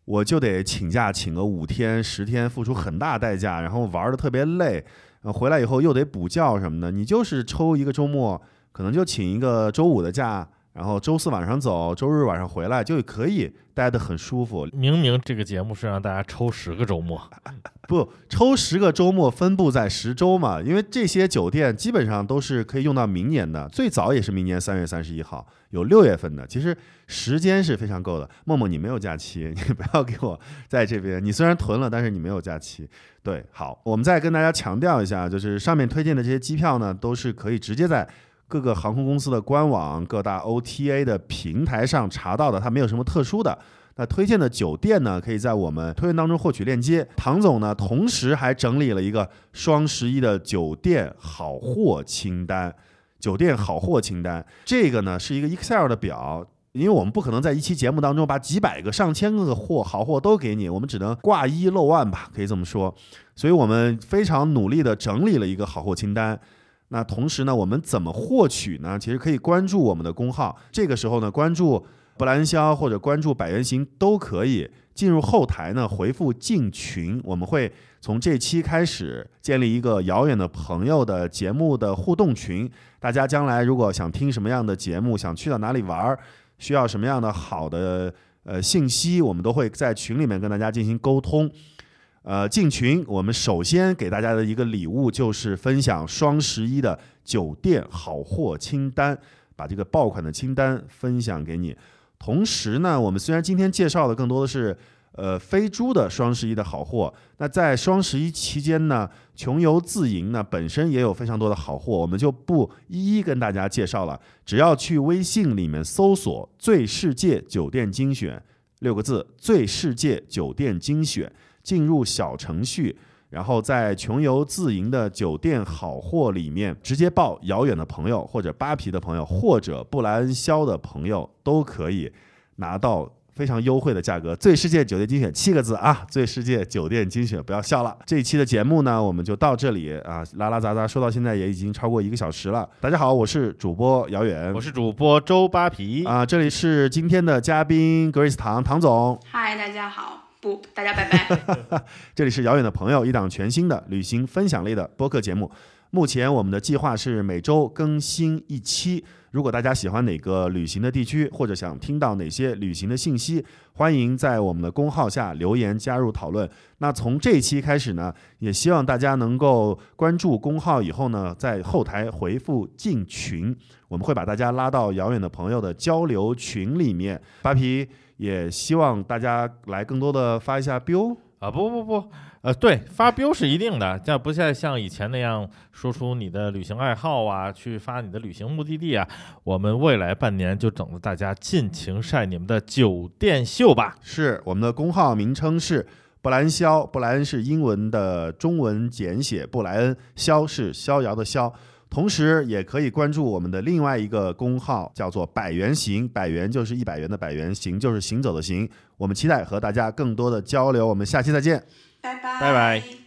我就得请假请个五天十天，付出很大代价，然后玩的特别累，回来以后又得补觉什么的。你就是抽一个周末，可能就请一个周五的假。然后周四晚上走，周日晚上回来就可以待得很舒服。明明这个节目是让大家抽十个周末，不抽十个周末分布在十周嘛？因为这些酒店基本上都是可以用到明年的，最早也是明年三月三十一号，有六月份的。其实时间是非常够的。默默，你没有假期，你不要给我在这边。你虽然囤了，但是你没有假期。对，好，我们再跟大家强调一下，就是上面推荐的这些机票呢，都是可以直接在。各个航空公司的官网、各大 OTA 的平台上查到的，它没有什么特殊的。那推荐的酒店呢，可以在我们推文当中获取链接。唐总呢，同时还整理了一个双十一的酒店好货清单。酒店好货清单，这个呢是一个 Excel 的表，因为我们不可能在一期节目当中把几百个、上千个货好货都给你，我们只能挂一漏万吧，可以这么说。所以我们非常努力的整理了一个好货清单。那同时呢，我们怎么获取呢？其实可以关注我们的公号，这个时候呢，关注布兰肖或者关注百元行都可以。进入后台呢，回复进群，我们会从这期开始建立一个遥远的朋友的节目的互动群。大家将来如果想听什么样的节目，想去到哪里玩，需要什么样的好的呃信息，我们都会在群里面跟大家进行沟通。呃，进群，我们首先给大家的一个礼物就是分享双十一的酒店好货清单，把这个爆款的清单分享给你。同时呢，我们虽然今天介绍的更多的是呃飞猪的双十一的好货，那在双十一期间呢，穷游自营呢本身也有非常多的好货，我们就不一一跟大家介绍了。只要去微信里面搜索“最世界酒店精选”六个字，“最世界酒店精选”。进入小程序，然后在穷游自营的酒店好货里面直接报遥远的朋友，或者扒皮的朋友，或者布莱恩肖的朋友，都可以拿到非常优惠的价格。最世界酒店精选七个字啊！最世界酒店精选，不要笑了。这一期的节目呢，我们就到这里啊，拉拉杂杂说到现在也已经超过一个小时了。大家好，我是主播遥远，我是主播周扒皮啊，这里是今天的嘉宾 Grace 唐唐总。嗨，大家好。不，大家拜拜。这里是遥远的朋友，一档全新的旅行分享类的播客节目。目前我们的计划是每周更新一期。如果大家喜欢哪个旅行的地区，或者想听到哪些旅行的信息，欢迎在我们的公号下留言加入讨论。那从这一期开始呢，也希望大家能够关注公号以后呢，在后台回复进群，我们会把大家拉到遥远的朋友的交流群里面。扒皮。也希望大家来更多的发一下 biu 啊，不不不，呃，对，发标是一定的，这不再像以前那样说出你的旅行爱好啊，去发你的旅行目的地啊。我们未来半年就等着大家尽情晒你们的酒店秀吧。是我们的公号名称是布莱恩肖，布莱恩是英文的中文简写，布莱恩肖是逍遥的逍。同时，也可以关注我们的另外一个公号，叫做“百元行”，百元就是一百元的百元，行就是行走的行。我们期待和大家更多的交流，我们下期再见，拜拜，拜拜。